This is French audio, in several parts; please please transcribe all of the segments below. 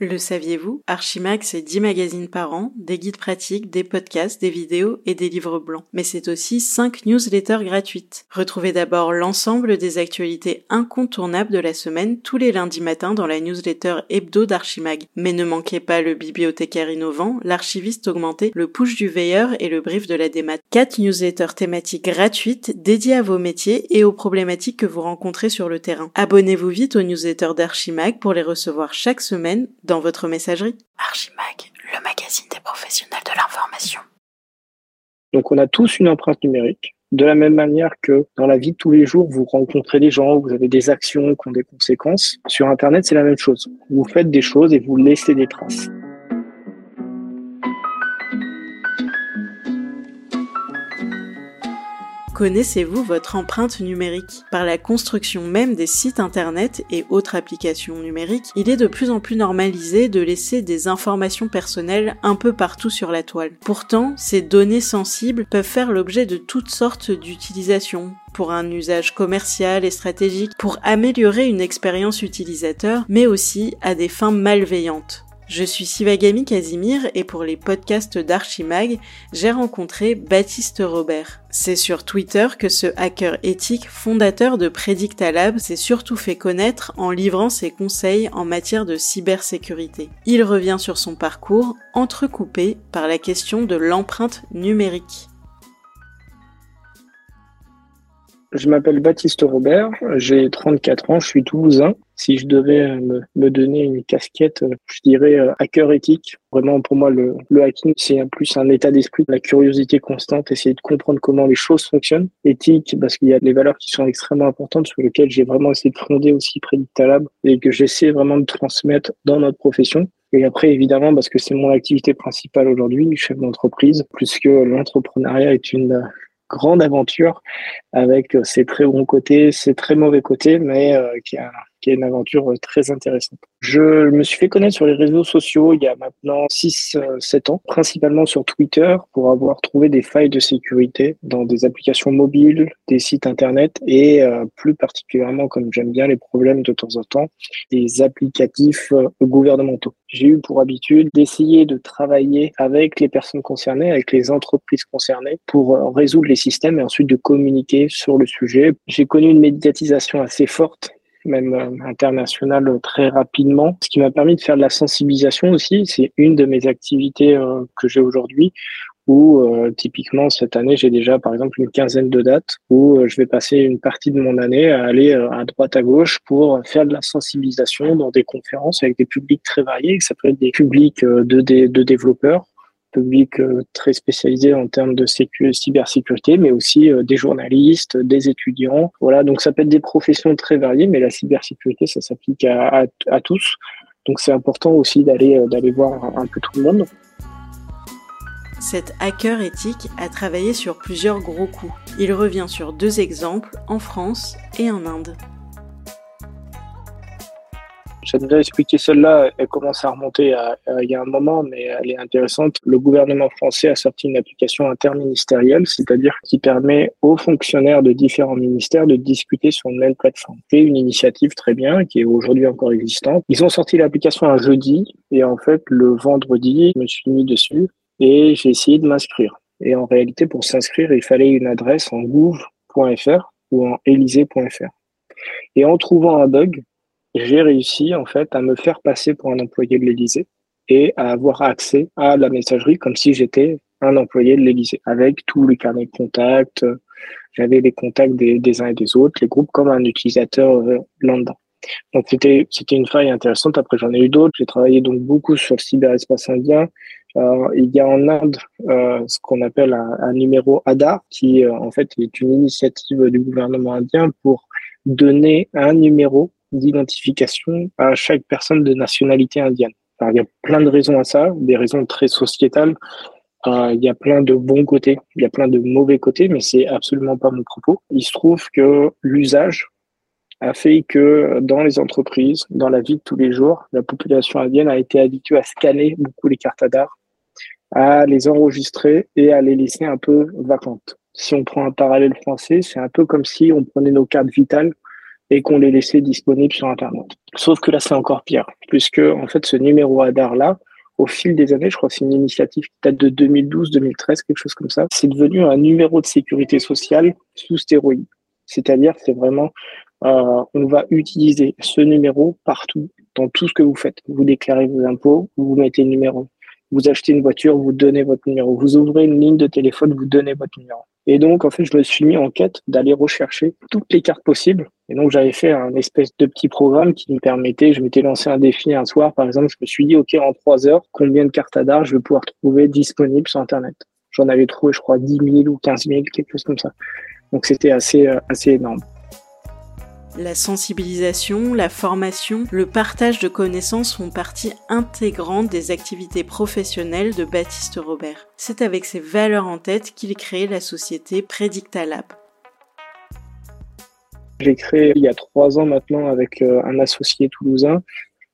Le saviez-vous? Archimag, c'est 10 magazines par an, des guides pratiques, des podcasts, des vidéos et des livres blancs. Mais c'est aussi 5 newsletters gratuites. Retrouvez d'abord l'ensemble des actualités incontournables de la semaine tous les lundis matins dans la newsletter hebdo d'Archimag. Mais ne manquez pas le bibliothécaire innovant, l'archiviste augmenté, le push du veilleur et le brief de la démat. 4 newsletters thématiques gratuites dédiées à vos métiers et aux problématiques que vous rencontrez sur le terrain. Abonnez-vous vite aux newsletters d'Archimag pour les recevoir chaque semaine dans votre messagerie. Archimag, le magazine des professionnels de l'information. Donc on a tous une empreinte numérique. De la même manière que dans la vie de tous les jours, vous rencontrez des gens, vous avez des actions qui ont des conséquences. Sur Internet, c'est la même chose. Vous faites des choses et vous laissez des traces. Connaissez-vous votre empreinte numérique? Par la construction même des sites internet et autres applications numériques, il est de plus en plus normalisé de laisser des informations personnelles un peu partout sur la toile. Pourtant, ces données sensibles peuvent faire l'objet de toutes sortes d'utilisations, pour un usage commercial et stratégique, pour améliorer une expérience utilisateur, mais aussi à des fins malveillantes. Je suis Sivagami Casimir et pour les podcasts d'Archimag, j'ai rencontré Baptiste Robert. C'est sur Twitter que ce hacker éthique, fondateur de Predictalab, s'est surtout fait connaître en livrant ses conseils en matière de cybersécurité. Il revient sur son parcours, entrecoupé par la question de l'empreinte numérique. Je m'appelle Baptiste Robert, j'ai 34 ans, je suis toulousain. Si je devais me, donner une casquette, je dirais euh, hacker éthique. Vraiment, pour moi, le, le hacking, c'est plus un état d'esprit, la curiosité constante, essayer de comprendre comment les choses fonctionnent. Éthique, parce qu'il y a des valeurs qui sont extrêmement importantes, sur lesquelles j'ai vraiment essayé de fonder aussi Predictalab et que j'essaie vraiment de transmettre dans notre profession. Et après, évidemment, parce que c'est mon activité principale aujourd'hui, chef d'entreprise, puisque l'entrepreneuriat est une grande aventure avec ses très bons côtés, ses très mauvais côtés, mais euh, qui a qui est une aventure euh, très intéressante. Je me suis fait connaître sur les réseaux sociaux il y a maintenant 6-7 euh, ans, principalement sur Twitter, pour avoir trouvé des failles de sécurité dans des applications mobiles, des sites internet et euh, plus particulièrement, comme j'aime bien les problèmes de temps en temps, des applicatifs gouvernementaux. J'ai eu pour habitude d'essayer de travailler avec les personnes concernées, avec les entreprises concernées, pour résoudre les systèmes et ensuite de communiquer sur le sujet. J'ai connu une médiatisation assez forte même euh, international euh, très rapidement. Ce qui m'a permis de faire de la sensibilisation aussi, c'est une de mes activités euh, que j'ai aujourd'hui où typiquement cette année j'ai déjà par exemple une quinzaine de dates où je vais passer une partie de mon année à aller à droite à gauche pour faire de la sensibilisation dans des conférences avec des publics très variés. Ça peut être des publics de, de développeurs, public euh, très spécialisé en termes de cybersécurité, mais aussi euh, des journalistes, des étudiants. Voilà, donc ça peut être des professions très variées, mais la cybersécurité, ça s'applique à, tous. Donc c'est important aussi d'aller euh, d'aller voir un peu tout le monde. Cet hacker éthique a travaillé sur plusieurs gros coups. Il revient sur deux exemples en France et en Inde. J'aime bien expliquer celle-là. Elle commence à remonter à, il y a un moment, mais elle est intéressante. Le gouvernement français a sorti une application interministérielle, c'est-à-dire qui permet aux fonctionnaires de différents ministères de discuter sur une même plateforme. C'est une initiative très bien, qui est aujourd'hui encore existante. Ils ont sorti l'application un jeudi, et en fait, le vendredi, je me suis mis dessus et j'ai essayé de m'inscrire. Et en réalité, pour s'inscrire, il fallait une adresse en gouv.fr ou en élysée.fr. Et en trouvant un bug, j'ai réussi en fait à me faire passer pour un employé de l'Élysée et à avoir accès à la messagerie comme si j'étais un employé de l'Élysée avec tous les carnets de contacts. J'avais les contacts des, uns et des autres, les groupes comme un utilisateur euh, lambda. Donc c'était c'était une faille intéressante. Après j'en ai eu d'autres. J'ai travaillé donc beaucoup sur le cyberespace indien. il y a en Inde euh, ce qu'on appelle un, numéro ADAR qui euh, en fait est une initiative du gouvernement indien pour donner un numéro d'identification à chaque personne de nationalité indienne. il y a plein de raisons à ça, des raisons très sociétales. Euh, il y a plein de bons côtés, il y a plein de mauvais côtés, mais c'est absolument pas mon propos. Il se trouve que l'usage a fait que dans les entreprises, dans la vie de tous les jours, la population indienne a été habituée à scanner beaucoup les cartes d'art, à les enregistrer et à les laisser un peu vacantes. Si on prend un parallèle français, c'est un peu comme si on prenait nos cartes vitales et qu'on les laissait disponibles sur Internet. Sauf que là, c'est encore pire, puisque en fait, ce numéro ADAR là, au fil des années, je crois que c'est une initiative qui date de 2012, 2013, quelque chose comme ça, c'est devenu un numéro de sécurité sociale sous stéroïde. C'est-à-dire, c'est vraiment, euh, on va utiliser ce numéro partout, dans tout ce que vous faites. Vous déclarez vos impôts, vous mettez le numéro. Vous achetez une voiture, vous donnez votre numéro. Vous ouvrez une ligne de téléphone, vous donnez votre numéro. Et donc, en fait, je me suis mis en quête d'aller rechercher toutes les cartes possibles. Et donc, j'avais fait un espèce de petit programme qui me permettait, je m'étais lancé un défi un soir, par exemple, je me suis dit, OK, en trois heures, combien de cartes ADAR je vais pouvoir trouver disponibles sur Internet? J'en avais trouvé, je crois, 10 000 ou 15 000, quelque chose comme ça. Donc, c'était assez, euh, assez énorme. La sensibilisation, la formation, le partage de connaissances font partie intégrante des activités professionnelles de Baptiste Robert. C'est avec ces valeurs en tête qu'il crée la société Predictalab. J'ai créé il y a trois ans maintenant avec euh, un associé toulousain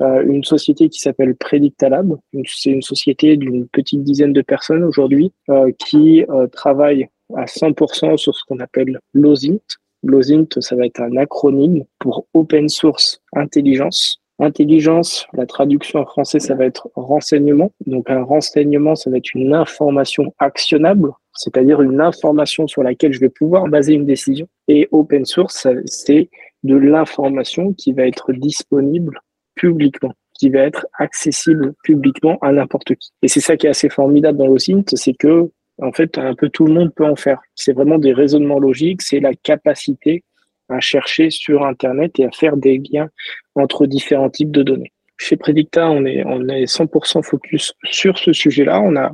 euh, une société qui s'appelle Predictalab. C'est une société d'une petite dizaine de personnes aujourd'hui euh, qui travaille à 100% sur ce qu'on appelle l'OSINT, L'OSINT, ça va être un acronyme pour Open Source Intelligence. Intelligence, la traduction en français, ça va être renseignement. Donc un renseignement, ça va être une information actionnable, c'est-à-dire une information sur laquelle je vais pouvoir baser une décision. Et open source, c'est de l'information qui va être disponible publiquement qui va être accessible publiquement à n'importe qui. Et c'est ça qui est assez formidable dans l'OSINT, c'est que en fait, un peu tout le monde peut en faire. C'est vraiment des raisonnements logiques, c'est la capacité à chercher sur Internet et à faire des liens entre différents types de données. Chez Predicta, on est, on est 100% focus sur ce sujet-là. On a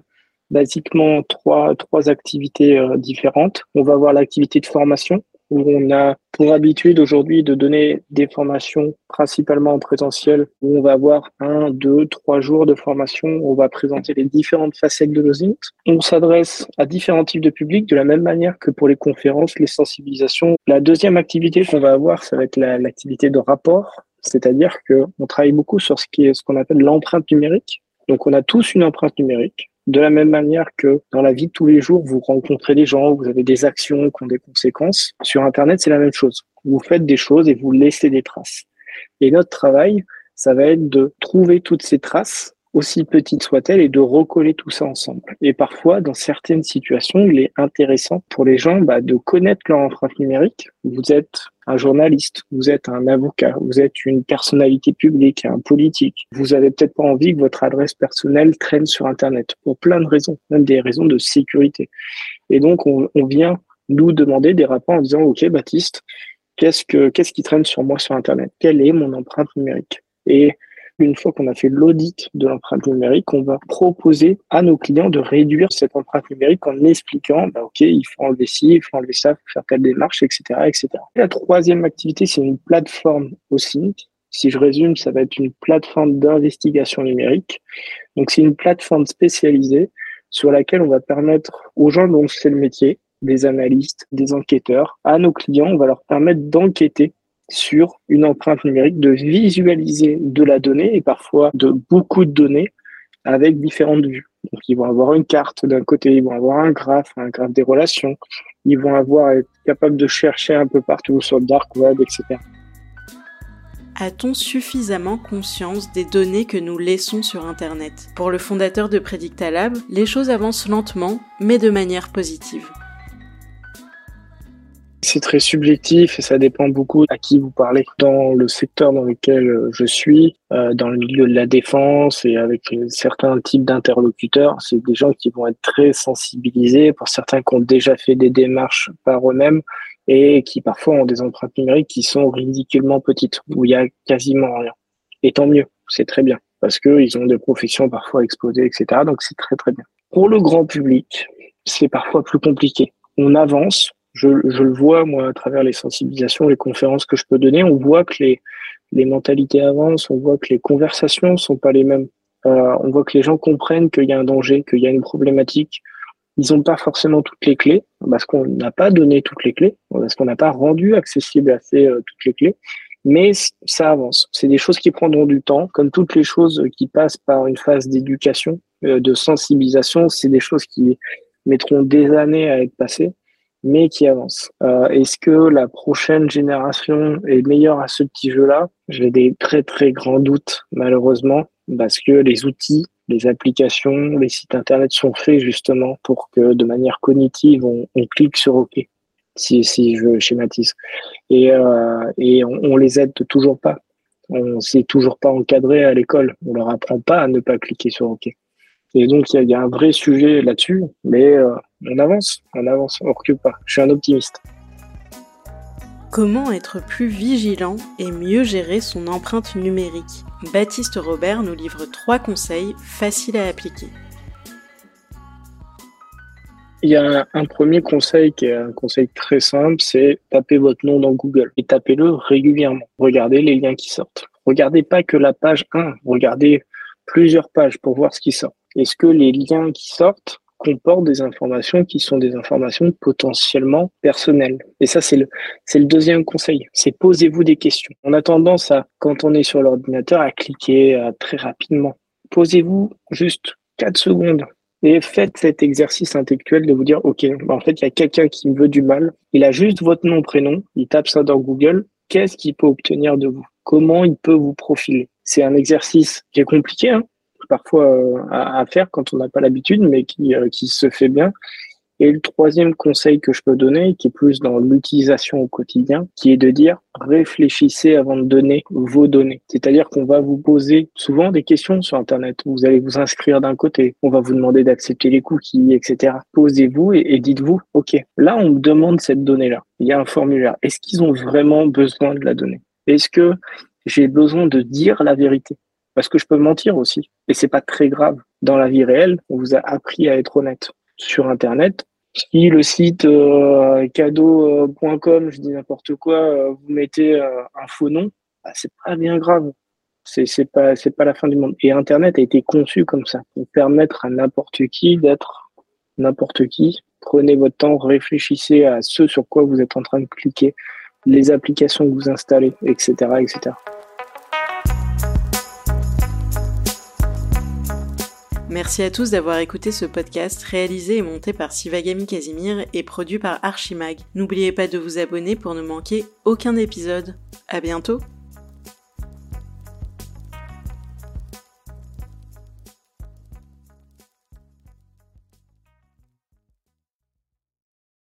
basiquement trois, trois activités euh, différentes. On va avoir l'activité de formation où on a pour habitude aujourd'hui de donner des formations principalement en présentiel, où on va avoir un, deux, trois jours de formation, on va présenter les différentes facettes de l'OSINT. On s'adresse à différents types de publics de la même manière que pour les conférences, les sensibilisations. La deuxième activité qu'on va avoir, ça va être l'activité de rapport, c'est-à-dire qu'on travaille beaucoup sur ce est ce qu'on appelle l'empreinte numérique. Donc on a tous une empreinte numérique. De la même manière que dans la vie de tous les jours, vous rencontrez des gens, vous avez des actions qui ont des conséquences. Sur Internet, c'est la même chose. Vous faites des choses et vous laissez des traces. Et notre travail, ça va être de trouver toutes ces traces aussi petites soient-elles, et de recoller tout ça ensemble. Et parfois, dans certaines situations, il est intéressant pour les gens bah, de connaître leur empreinte numérique. Vous êtes un journaliste, vous êtes un avocat, vous êtes une personnalité publique, un politique. Vous avez peut-être pas envie que votre adresse personnelle traîne sur Internet pour plein de raisons, même des raisons de sécurité. Et donc, on, vient nous demander des rapports en disant, OK, Baptiste, qu'est-ce que, qu'est-ce qui traîne sur moi sur Internet? Quelle est mon empreinte numérique? Et une fois qu'on a fait l'audit de l'empreinte numérique, on va proposer à nos clients de réduire cette empreinte numérique en expliquant, bah, OK, il faut enlever ci, il faut enlever ça, il faut faire telle démarche, etc., etc. La troisième activité, c'est une plateforme aussi. Si je résume, ça va être une plateforme d'investigation numérique. Donc, c'est une plateforme spécialisée sur laquelle on va permettre aux gens dont c'est le métier, des analystes, des enquêteurs, à nos clients, on va leur permettre d'enquêter sur une empreinte numérique, de visualiser de la donnée et parfois de beaucoup de données avec différentes vues. Donc, ils vont avoir une carte d'un côté, ils vont avoir un graphe, un graphe des relations, ils vont avoir être capables de chercher un peu partout sur le dark web, etc. A-t-on suffisamment conscience des données que nous laissons sur Internet? Pour le fondateur de Predictalab, les choses avancent lentement, mais de manière positive. C'est très subjectif et ça dépend beaucoup à qui vous parlez. Dans le secteur dans lequel euh, je suis, euh, dans le milieu de la défense et avec certains types d'interlocuteurs, c'est des gens qui vont être très sensibilisés, pour certains qui ont déjà fait des démarches par eux-mêmes et qui parfois ont des empreintes numériques qui sont ridiculement petites, où il y a quasiment rien. Et tant mieux, c'est très bien, parce qu'ils ont des professions parfois exposées, etc. Donc c'est très très bien. Pour le grand public, c'est parfois plus compliqué. On avance, je, le vois, moi, à travers les sensibilisations, les conférences que je peux donner, on voit que les, mentalités avancent, on voit que les conversations sont pas les mêmes. Euh, on voit que les gens comprennent qu'il y a un danger, qu'il y a une problématique. Ils n'ont pas forcément toutes les clés, parce qu'on n'a pas donné toutes les clés, parce qu'on n'a pas rendu accessible assez euh, toutes les clés. Mais ça avance. C'est des choses qui prendront du temps, comme toutes les choses qui passent par une phase d'éducation, euh, de sensibilisation. C'est des choses qui mettront des années à être passées. Mais qui avance. Euh, Est-ce que la prochaine génération est meilleure à ce petit jeu-là? J'ai des très très grands doutes, malheureusement, parce que les outils, les applications, les sites internet sont faits justement pour que de manière cognitive, on, clique sur OK. Si, je schématise. Et, euh, et on, on les aide toujours pas. On s'est toujours pas encadré à l'école. On leur apprend pas à ne pas cliquer sur OK. Et donc, il y a, y a, un vrai sujet là-dessus, mais euh, on avance, on avance, on recule pas. Je suis un optimiste. Comment être plus vigilant et mieux gérer son empreinte numérique? Baptiste Robert nous livre trois conseils faciles à appliquer. Il y a un, un, premier conseil qui est un conseil très simple, c'est taper votre nom dans Google et tapez-le régulièrement. Regardez les liens qui sortent. Regardez pas que la page 1, regardez plusieurs pages pour voir ce qui sort. Est-ce que les liens qui sortent comportent des informations qui sont des informations potentiellement personnelles? Et ça, c'est le, deuxième conseil. C'est posez-vous des questions. On a tendance à, quand on est sur l'ordinateur, à cliquer à, très rapidement. Posez-vous juste 4 secondes et faites cet exercice intellectuel de vous dire, OK, bah en fait, il y a quelqu'un qui me veut du mal. Il a juste votre nom, prénom. Il tape ça dans Google. Qu'est-ce qu'il peut obtenir de vous? Comment il peut vous profiler? C'est un exercice qui est compliqué, hein parfois euh, à, faire quand on n'a pas l'habitude, mais qui, euh, qui se fait bien. Et le troisième conseil que je peux donner, qui est plus dans l'utilisation au quotidien, qui est de dire réfléchissez avant de donner vos données. C'est-à-dire qu'on va vous poser souvent des questions sur Internet. Vous allez vous inscrire d'un côté, on va vous demander d'accepter les cookies, etc. Posez-vous et, et dites-vous, OK, là on me demande cette donnée-là. Il y a un formulaire. Est-ce qu'ils ont vraiment besoin de la donnée? Est-ce que j'ai besoin de dire la vérité? Parce que je peux mentir aussi. Et c'est pas très grave. Dans la vie réelle, on vous a appris à être honnête. Sur Internet, si le site euh, cadeau.com, je dis n'importe quoi, euh, vous mettez euh, un faux nom, bah, c'est pas bien grave. C'est pas c'est pas la fin du monde. Et Internet a été conçu comme ça pour permettre à n'importe qui d'être n'importe qui. Prenez votre temps, réfléchissez à ce sur quoi vous êtes en train de cliquer, les applications que vous installez, etc., etc. Merci à tous d'avoir écouté ce podcast réalisé et monté par Sivagami Casimir et produit par Archimag. N'oubliez pas de vous abonner pour ne manquer aucun épisode. À bientôt!